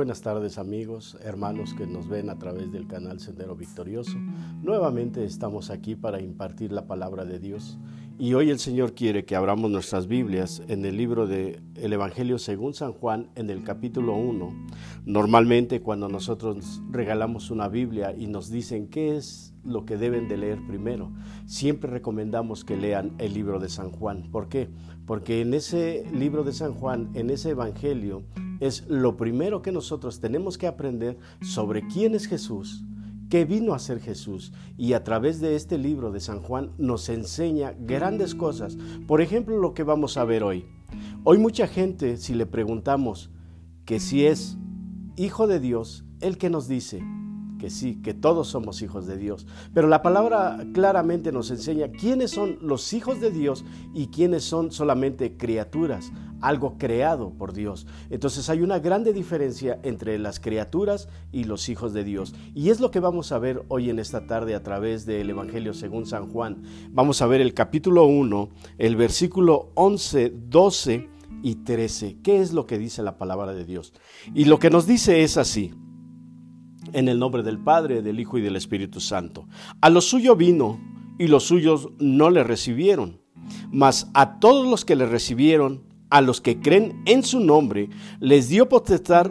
buenas tardes amigos, hermanos que nos ven a través del canal Sendero Victorioso. Nuevamente estamos aquí para impartir la palabra de Dios y hoy el Señor quiere que abramos nuestras Biblias en el libro de el Evangelio según San Juan en el capítulo 1. Normalmente cuando nosotros regalamos una Biblia y nos dicen qué es lo que deben de leer primero, siempre recomendamos que lean el libro de San Juan. ¿Por qué? Porque en ese libro de San Juan, en ese Evangelio, es lo primero que nosotros tenemos que aprender sobre quién es Jesús, qué vino a ser Jesús. Y a través de este libro de San Juan nos enseña grandes cosas. Por ejemplo, lo que vamos a ver hoy. Hoy mucha gente, si le preguntamos que si es hijo de Dios, el que nos dice, que sí, que todos somos hijos de Dios. Pero la palabra claramente nos enseña quiénes son los hijos de Dios y quiénes son solamente criaturas, algo creado por Dios. Entonces hay una grande diferencia entre las criaturas y los hijos de Dios. Y es lo que vamos a ver hoy en esta tarde a través del Evangelio según San Juan. Vamos a ver el capítulo 1, el versículo 11, 12 y 13. ¿Qué es lo que dice la palabra de Dios? Y lo que nos dice es así. En el nombre del Padre, del Hijo y del Espíritu Santo. A lo suyo vino y los suyos no le recibieron. Mas a todos los que le recibieron, a los que creen en su nombre, les dio potestad,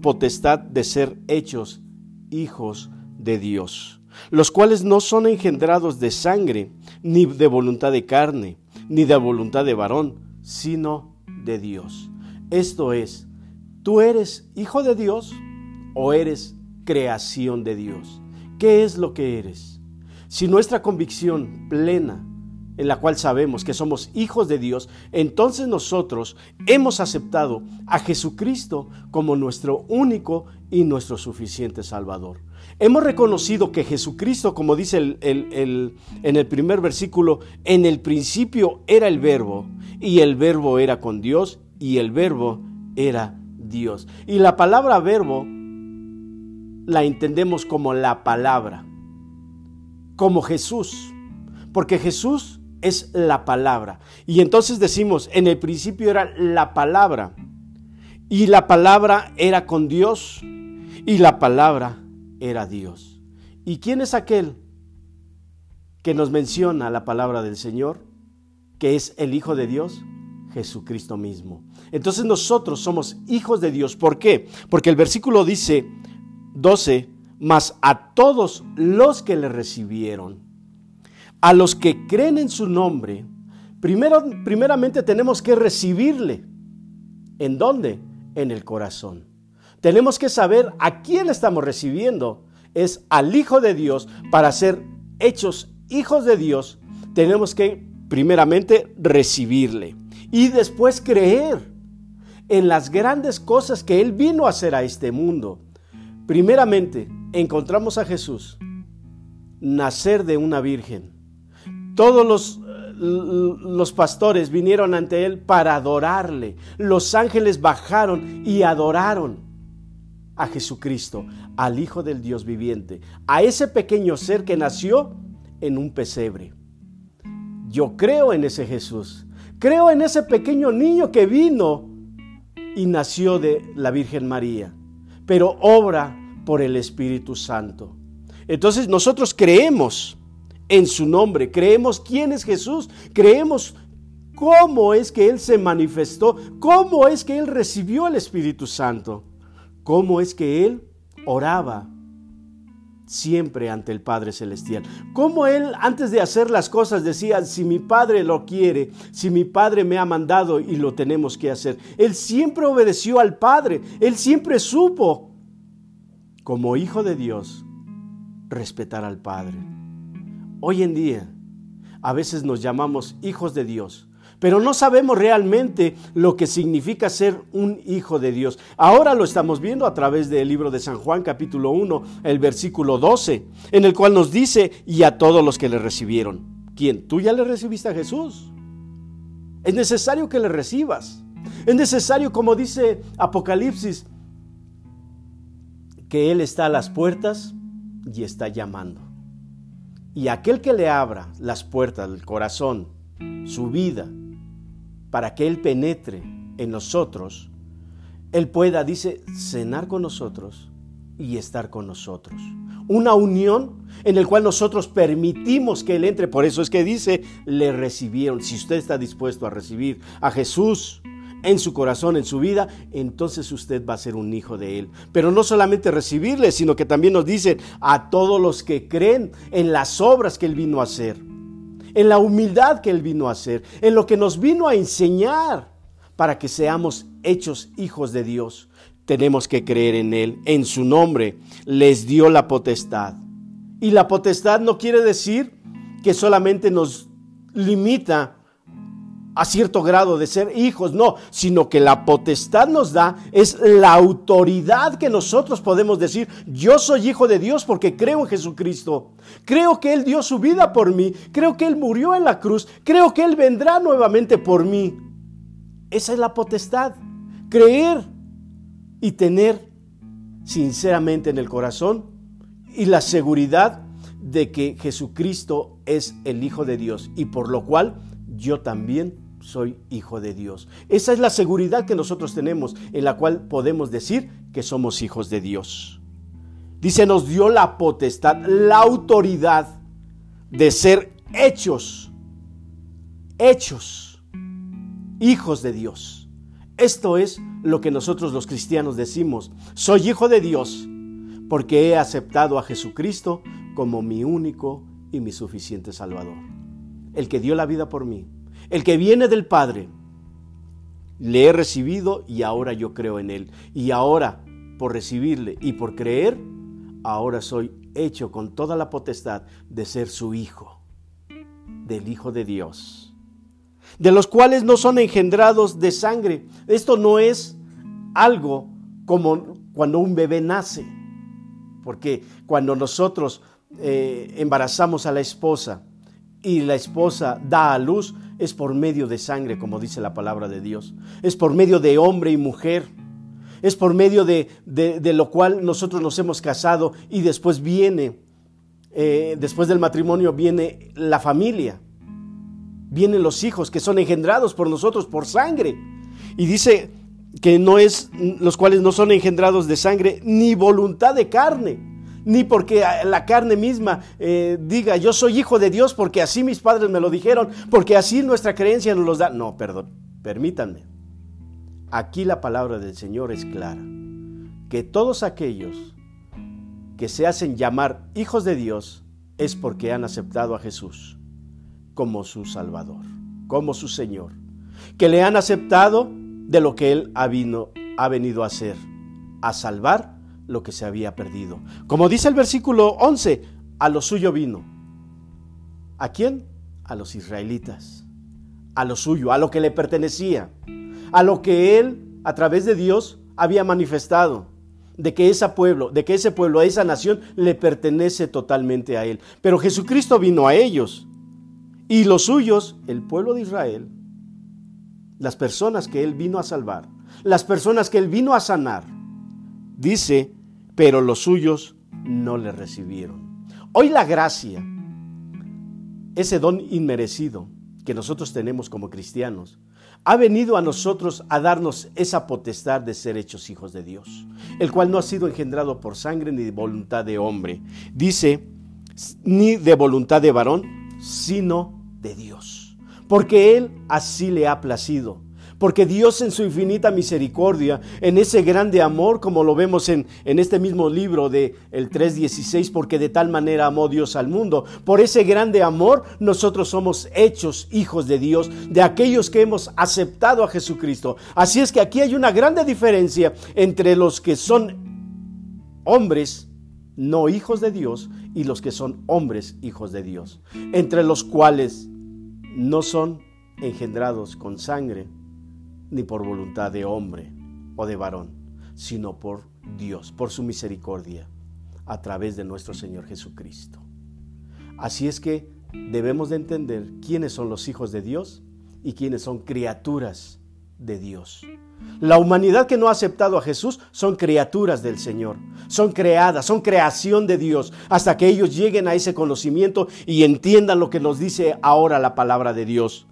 potestad de ser hechos hijos de Dios, los cuales no son engendrados de sangre, ni de voluntad de carne, ni de voluntad de varón, sino de Dios. Esto es, ¿tú eres hijo de Dios o eres creación de Dios. ¿Qué es lo que eres? Si nuestra convicción plena, en la cual sabemos que somos hijos de Dios, entonces nosotros hemos aceptado a Jesucristo como nuestro único y nuestro suficiente Salvador. Hemos reconocido que Jesucristo, como dice en el primer versículo, en el principio era el verbo, y el verbo era con Dios, y el verbo era Dios. Y la palabra verbo la entendemos como la palabra, como Jesús, porque Jesús es la palabra. Y entonces decimos, en el principio era la palabra, y la palabra era con Dios, y la palabra era Dios. ¿Y quién es aquel que nos menciona la palabra del Señor, que es el Hijo de Dios? Jesucristo mismo. Entonces nosotros somos hijos de Dios. ¿Por qué? Porque el versículo dice, 12, mas a todos los que le recibieron, a los que creen en su nombre, primero, primeramente tenemos que recibirle. ¿En dónde? En el corazón. Tenemos que saber a quién estamos recibiendo. Es al Hijo de Dios para ser hechos hijos de Dios. Tenemos que primeramente recibirle y después creer en las grandes cosas que Él vino a hacer a este mundo. Primeramente, encontramos a Jesús nacer de una virgen. Todos los, los, pastores vinieron ante él para adorarle. Los ángeles bajaron y adoraron a Jesucristo, al Hijo del Dios viviente, a ese pequeño ser que nació en un pesebre. Yo creo en ese Jesús. Creo en ese pequeño niño que vino y nació de la Virgen María pero obra por el Espíritu Santo. Entonces nosotros creemos en su nombre, creemos quién es Jesús, creemos cómo es que Él se manifestó, cómo es que Él recibió el Espíritu Santo, cómo es que Él oraba siempre ante el Padre Celestial. Cómo Él antes de hacer las cosas decía, si mi Padre lo quiere, si mi Padre me ha mandado y lo tenemos que hacer. Él siempre obedeció al Padre, Él siempre supo, como hijo de Dios, respetar al Padre. Hoy en día, a veces nos llamamos hijos de Dios pero no sabemos realmente lo que significa ser un hijo de Dios. Ahora lo estamos viendo a través del libro de San Juan capítulo 1, el versículo 12, en el cual nos dice, y a todos los que le recibieron. ¿Quién? ¿Tú ya le recibiste a Jesús? Es necesario que le recibas. Es necesario, como dice Apocalipsis, que Él está a las puertas y está llamando. Y aquel que le abra las puertas del corazón, su vida, para que Él penetre en nosotros, Él pueda, dice, cenar con nosotros y estar con nosotros. Una unión en el cual nosotros permitimos que Él entre. Por eso es que dice, le recibieron. Si usted está dispuesto a recibir a Jesús en su corazón, en su vida, entonces usted va a ser un hijo de Él. Pero no solamente recibirle, sino que también nos dice a todos los que creen en las obras que Él vino a hacer, en la humildad que Él vino a hacer, en lo que nos vino a enseñar para que seamos hechos hijos de Dios. Tenemos que creer en Él, en su nombre. Les dio la potestad. Y la potestad no quiere decir que solamente nos limita a cierto grado de ser hijos, no, sino que la potestad nos da es la autoridad que nosotros podemos decir, yo soy hijo de Dios porque creo en Jesucristo, creo que Él dio su vida por mí, creo que Él murió en la cruz, creo que Él vendrá nuevamente por mí. Esa es la potestad, creer y tener sinceramente en el corazón y la seguridad de que Jesucristo es el Hijo de Dios y por lo cual yo también soy hijo de Dios. Esa es la seguridad que nosotros tenemos en la cual podemos decir que somos hijos de Dios. Dice, nos dio la potestad, la autoridad de ser hechos, hechos, hijos de Dios. Esto es lo que nosotros los cristianos decimos. Soy hijo de Dios porque he aceptado a Jesucristo como mi único y mi suficiente Salvador. El que dio la vida por mí el que viene del Padre. Le he recibido y ahora yo creo en Él. Y ahora, por recibirle y por creer, ahora soy hecho con toda la potestad de ser su Hijo, del Hijo de Dios, de los cuales no son engendrados de sangre. Esto no es algo como cuando un bebé nace, porque cuando nosotros eh, embarazamos a la esposa y la esposa da a luz, es por medio de sangre, como dice la palabra de Dios. Es por medio de hombre y mujer. Es por medio de, lo cual nosotros nos hemos casado y después viene, eh, después del matrimonio viene la familia. Vienen los hijos que son engendrados por nosotros por sangre. Y dice que no es, los cuales no son engendrados de sangre ni voluntad de carne ni porque la carne misma eh, diga yo soy hijo de Dios porque así mis padres me lo dijeron, porque así nuestra creencia nos los da. No, perdón, permítanme. Aquí la palabra del Señor es clara, que todos aquellos que se hacen llamar hijos de Dios es porque han aceptado a Jesús como su Salvador, como su Señor, que le han aceptado de lo que Él ha, ha venido a hacer, a salvar lo que se había perdido. Como dice el versículo 11, a lo suyo vino. ¿A quién? A los israelitas. A lo suyo, a lo que le pertenecía. A lo que él, a través de Dios, había manifestado. De que ese pueblo, de que ese pueblo, a esa nación, le pertenece totalmente a él. Pero Jesucristo vino a ellos. Y los suyos, el pueblo de Israel, las personas que él vino a salvar, las personas que él vino a sanar, Dice, pero los suyos no le recibieron. Hoy la gracia, ese don inmerecido que nosotros tenemos como cristianos, ha venido a nosotros a darnos esa potestad de ser hechos hijos de Dios, el cual no ha sido engendrado por sangre ni de voluntad de hombre. Dice, ni de voluntad de varón, sino de Dios, porque Él así le ha placido porque Dios en su infinita misericordia, en ese grande amor, como lo vemos en, en este mismo libro de el 3.16, porque de tal manera amó Dios al mundo, por ese grande amor nosotros somos hechos hijos de Dios, de aquellos que hemos aceptado a Jesucristo. Así es que aquí hay una grande diferencia entre los que son hombres, no hijos de Dios, y los que son hombres hijos de Dios, entre los cuales no son engendrados con sangre, ni por voluntad de hombre o de varón, sino por Dios, por su misericordia, a través de nuestro Señor Jesucristo. Así es que debemos de entender quiénes son los hijos de Dios y quiénes son criaturas de Dios. La humanidad que no ha aceptado a Jesús son criaturas del Señor, son creadas, son creación de Dios, hasta que ellos lleguen a ese conocimiento y entiendan lo que nos dice ahora la palabra de Dios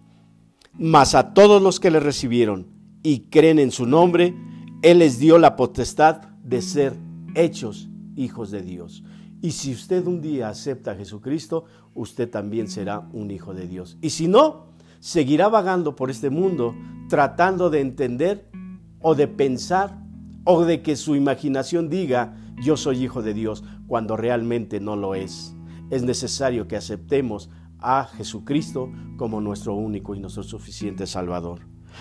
mas a todos los que le recibieron y creen en su nombre, Él les dio la potestad de ser hechos hijos de Dios. Y si usted un día acepta a Jesucristo, usted también será un hijo de Dios. Y si no, seguirá vagando por este mundo tratando de entender o de pensar o de que su imaginación diga yo soy hijo de Dios cuando realmente no lo es. Es necesario que aceptemos a Jesucristo como nuestro único y nuestro suficiente Salvador.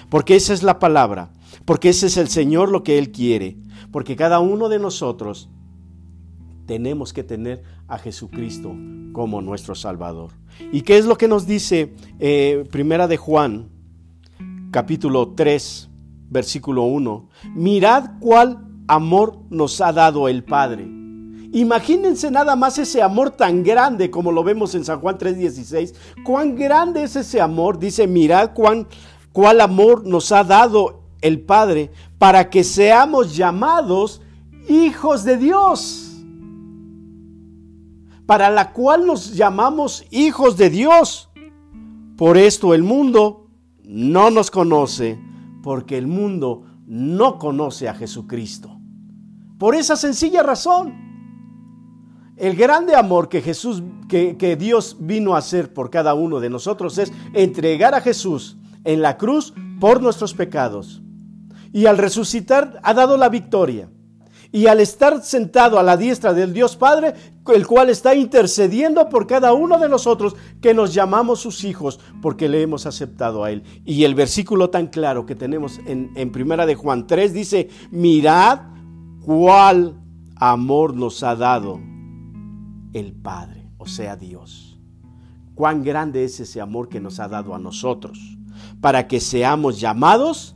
Porque esa es la palabra, porque ese es el Señor lo que Él quiere, porque cada uno de nosotros tenemos que tener a Jesucristo como nuestro Salvador. ¿Y qué es lo que nos dice eh, Primera de Juan, capítulo 3, versículo 1? Mirad cuál amor nos ha dado el Padre. Imagínense nada más ese amor tan grande como lo vemos en San Juan 3:16. Cuán grande es ese amor. Dice, mirad cuán, cuál amor nos ha dado el Padre para que seamos llamados hijos de Dios para la cual nos llamamos hijos de Dios. Por esto el mundo no nos conoce, porque el mundo no conoce a Jesucristo. Por esa sencilla razón. El grande amor que Jesús, que, Dios vino a hacer por cada uno de nosotros es entregar a Jesús en la cruz por nuestros pecados. Y al resucitar ha dado la victoria y al estar sentado a la diestra del Dios Padre, el cual está intercediendo por cada uno de nosotros que nos llamamos sus hijos porque le hemos aceptado a Él. Y el versículo tan claro que tenemos en, en Primera de Juan 3 dice, mirad cuál amor nos ha dado el Padre, o sea Dios. Cuán grande es ese amor que nos ha dado a nosotros para que seamos llamados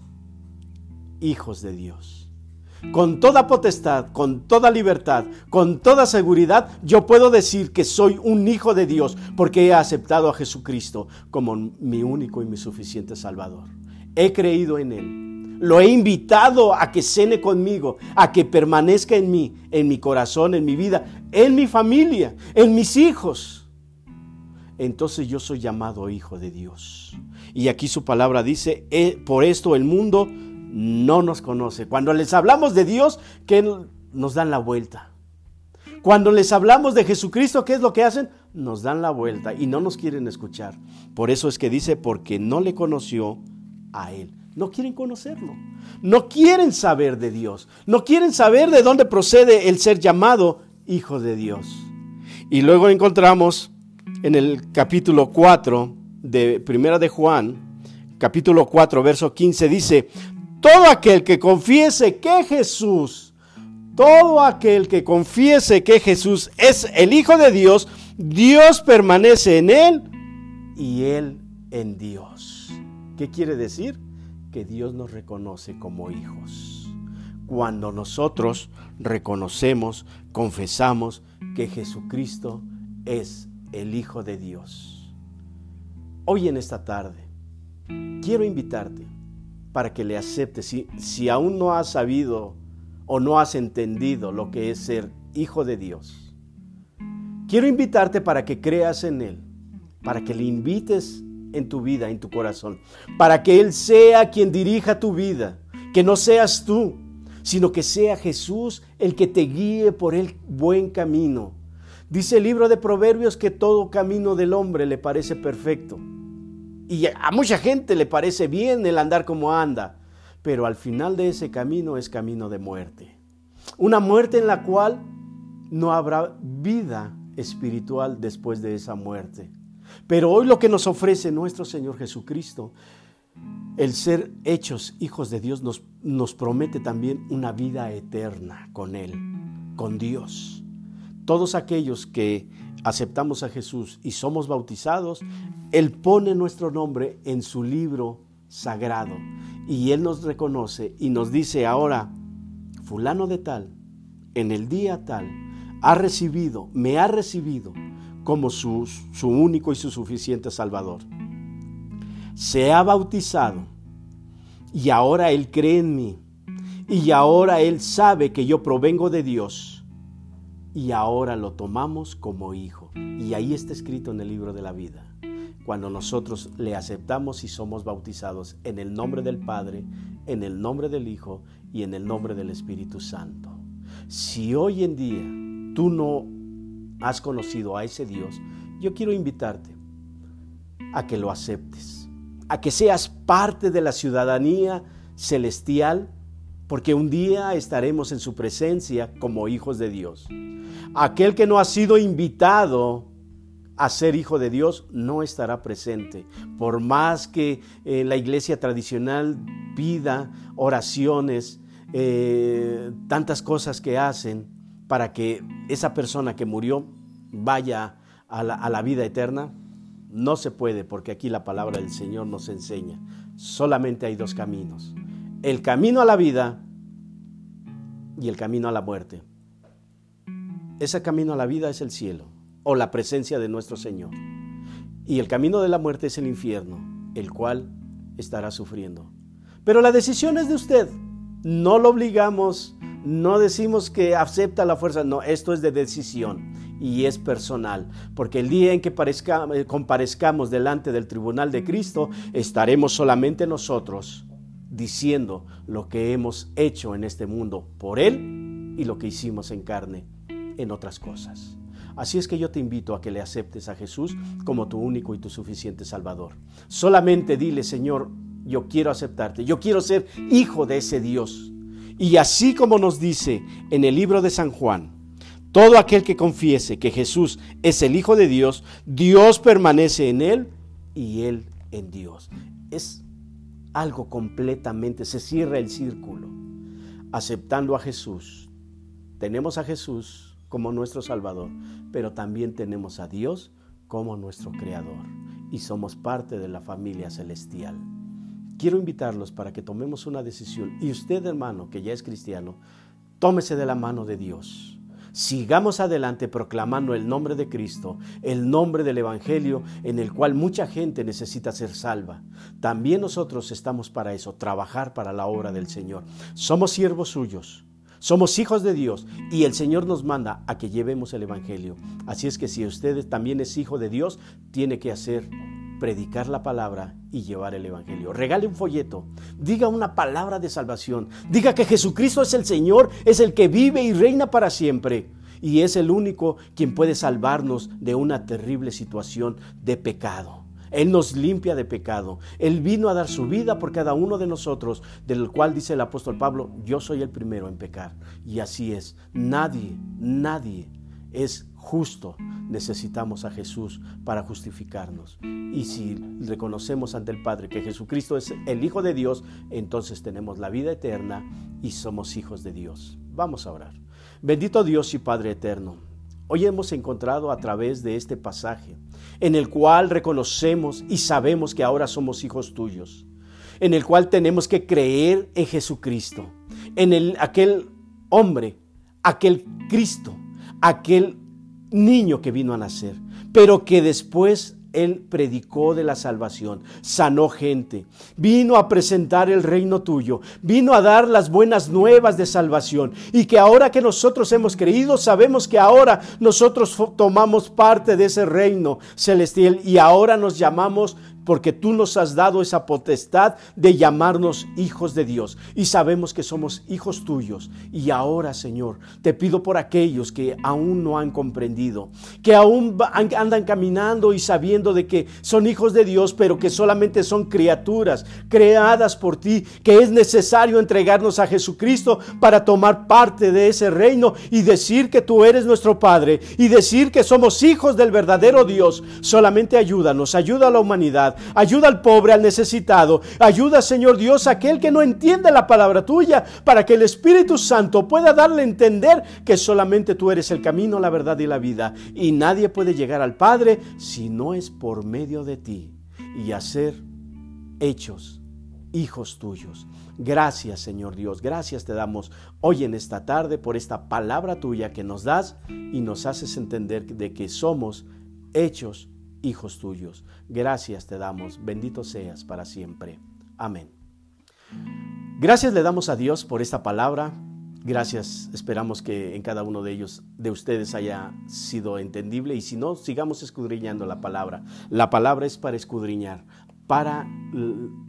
hijos de Dios con toda potestad, con toda libertad, con toda seguridad, yo puedo decir que soy un hijo de Dios porque he aceptado a Jesucristo como mi único y mi suficiente Salvador. He creído en Él. Lo he invitado a que cene conmigo, a que permanezca en mí, en mi corazón, en mi vida, en mi familia, en mis hijos. Entonces yo soy llamado hijo de Dios. Y aquí su palabra dice, eh, por esto el mundo no nos conoce. Cuando les hablamos de Dios, que nos dan la vuelta. Cuando les hablamos de Jesucristo, ¿qué es lo que hacen? Nos dan la vuelta y no nos quieren escuchar. Por eso es que dice, porque no le conoció a Él. No quieren conocerlo. No quieren saber de Dios. No quieren saber de dónde procede el ser llamado Hijo de Dios. Y luego encontramos en el capítulo 4 de Primera de Juan, capítulo 4, verso 15, dice, todo aquel que confiese que Jesús, todo aquel que confiese que Jesús es el Hijo de Dios, Dios permanece en él y él en Dios. ¿Qué quiere decir? Que Dios nos reconoce como hijos. Cuando nosotros reconocemos, confesamos que Jesucristo es el Hijo de Dios. Hoy en esta tarde quiero invitarte para que le aceptes. Si, aún no has sabido o no has entendido lo que es ser hijo de Dios, quiero invitarte para que creas en Él, para que le invites en tu vida, en tu corazón, para que Él sea quien dirija tu vida, que no seas tú, sino que sea Jesús el que te guíe por el buen camino. Dice el libro de Proverbios que todo camino del hombre le parece perfecto y a mucha gente le parece bien el andar como anda, pero al final de ese camino es camino de muerte. Una muerte en la cual no habrá vida espiritual después de esa muerte. Pero hoy lo que nos ofrece nuestro Señor Jesucristo, el ser hechos hijos de Dios, nos, promete también una vida eterna con Él, con Dios. Todos aquellos que aceptamos a Jesús y somos bautizados, Él pone nuestro nombre en su libro sagrado y Él nos reconoce y nos dice ahora, fulano de tal, en el día tal, ha recibido, me ha recibido como su, su único y su suficiente Salvador. Se ha bautizado y ahora Él cree en mí y ahora Él sabe que yo provengo de Dios y ahora lo tomamos como hijo. Y ahí está escrito en el libro de la vida. Cuando nosotros le aceptamos y somos bautizados en el nombre del Padre, en el nombre del Hijo y en el nombre del Espíritu Santo. Si hoy en día tú no has conocido a ese Dios, yo quiero invitarte a que lo aceptes, a que seas parte de la ciudadanía celestial, porque un día estaremos en su presencia como hijos de Dios. Aquel que no ha sido invitado a ser hijo de Dios no estará presente. Por más que eh, la iglesia tradicional pida oraciones, eh, tantas cosas que hacen para que esa persona que murió vaya a la, vida eterna, no se puede porque aquí la palabra del Señor nos enseña. Solamente hay dos caminos. El camino a la vida y el camino a la muerte. Ese camino a la vida es el cielo o la presencia de nuestro Señor. Y el camino de la muerte es el infierno, el cual estará sufriendo. Pero la decisión es de usted. No lo obligamos, no decimos que acepta la fuerza, no, esto es de decisión y es personal, porque el día en que eh, comparezcamos delante del tribunal de Cristo, estaremos solamente nosotros diciendo lo que hemos hecho en este mundo por Él y lo que hicimos en carne en otras cosas. Así es que yo te invito a que le aceptes a Jesús como tu único y tu suficiente Salvador. Solamente dile, Señor, yo quiero aceptarte, yo quiero ser hijo de ese Dios. Y así como nos dice en el libro de San Juan, todo aquel que confiese que Jesús es el Hijo de Dios, Dios permanece en él y él en Dios. Es algo completamente, se cierra el círculo. Aceptando a Jesús, tenemos a Jesús como nuestro Salvador, pero también tenemos a Dios como nuestro Creador y somos parte de la familia celestial. Quiero invitarlos para que tomemos una decisión y usted hermano que ya es cristiano, tómese de la mano de Dios. Sigamos adelante proclamando el nombre de Cristo, el nombre del Evangelio en el cual mucha gente necesita ser salva. También nosotros estamos para eso, trabajar para la obra del Señor. Somos siervos suyos. Somos hijos de Dios y el Señor nos manda a que llevemos el Evangelio. Así es que si usted también es hijo de Dios, tiene que hacer predicar la palabra y llevar el Evangelio. Regale un folleto, diga una palabra de salvación, diga que Jesucristo es el Señor, es el que vive y reina para siempre y es el único quien puede salvarnos de una terrible situación de pecado. Él nos limpia de pecado. Él vino a dar su vida por cada uno de nosotros, del cual dice el apóstol Pablo, yo soy el primero en pecar. Y así es. Nadie, nadie es justo. Necesitamos a Jesús para justificarnos. Y si reconocemos ante el Padre que Jesucristo es el Hijo de Dios, entonces tenemos la vida eterna y somos hijos de Dios. Vamos a orar. Bendito Dios y Padre eterno. Hoy hemos encontrado a través de este pasaje, en el cual reconocemos y sabemos que ahora somos hijos tuyos, en el cual tenemos que creer en Jesucristo, en el, aquel hombre, aquel Cristo, aquel niño que vino a nacer, pero que después él predicó de la salvación, sanó gente, vino a presentar el reino tuyo, vino a dar las buenas nuevas de salvación y que ahora que nosotros hemos creído, sabemos que ahora nosotros tomamos parte de ese reino celestial y ahora nos llamamos porque tú nos has dado esa potestad de llamarnos hijos de Dios y sabemos que somos hijos tuyos. Y ahora, Señor, te pido por aquellos que aún no han comprendido, que aún andan caminando y sabiendo de que son hijos de Dios, pero que solamente son criaturas creadas por ti, que es necesario entregarnos a Jesucristo para tomar parte de ese reino y decir que tú eres nuestro Padre y decir que somos hijos del verdadero Dios. Solamente ayúdanos, ayuda a la humanidad ayuda al pobre, al necesitado, ayuda, Señor Dios, a aquel que no entiende la palabra tuya, para que el Espíritu Santo pueda darle a entender que solamente tú eres el camino, la verdad y la vida, y nadie puede llegar al Padre si no es por medio de ti. Y hacer hechos hijos tuyos. Gracias Señor Dios, gracias te damos hoy en esta tarde por esta palabra tuya que nos das y nos haces entender de que somos hechos hijos tuyos. Gracias te damos, bendito seas para siempre. Amén. Gracias le damos a Dios por esta palabra. Gracias, esperamos que en cada uno de ellos, de ustedes, haya sido entendible y si no, sigamos escudriñando la palabra. La palabra es para escudriñar, para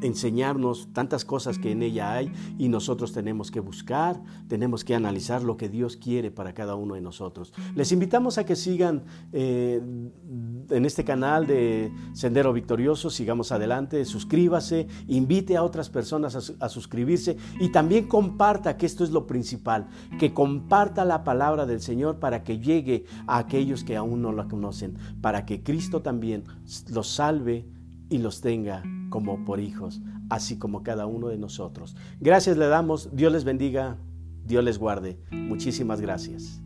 enseñarnos tantas cosas que en ella hay y nosotros tenemos que buscar, tenemos que analizar lo que Dios quiere para cada uno de nosotros. Les invitamos a que sigan eh, en este canal de Sendero Victorioso, sigamos adelante, suscríbase, invite a otras personas a, a suscribirse y también comparta, que esto es lo principal, que comparta la palabra del Señor para que llegue a aquellos que aún no la conocen, para que Cristo también los salve y los tenga como por hijos, así como cada uno de nosotros. Gracias le damos, Dios les bendiga, Dios les guarde. Muchísimas gracias.